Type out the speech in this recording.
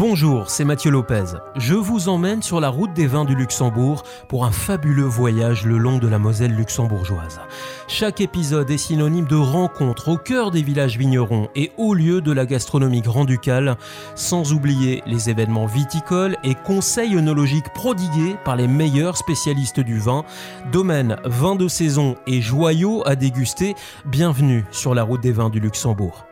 Bonjour, c'est Mathieu Lopez. Je vous emmène sur la route des vins du Luxembourg pour un fabuleux voyage le long de la Moselle luxembourgeoise. Chaque épisode est synonyme de rencontre au cœur des villages vignerons et au lieu de la gastronomie grand-ducale, sans oublier les événements viticoles et conseils œnologiques prodigués par les meilleurs spécialistes du vin, domaines, vins de saison et joyaux à déguster. Bienvenue sur la route des vins du Luxembourg.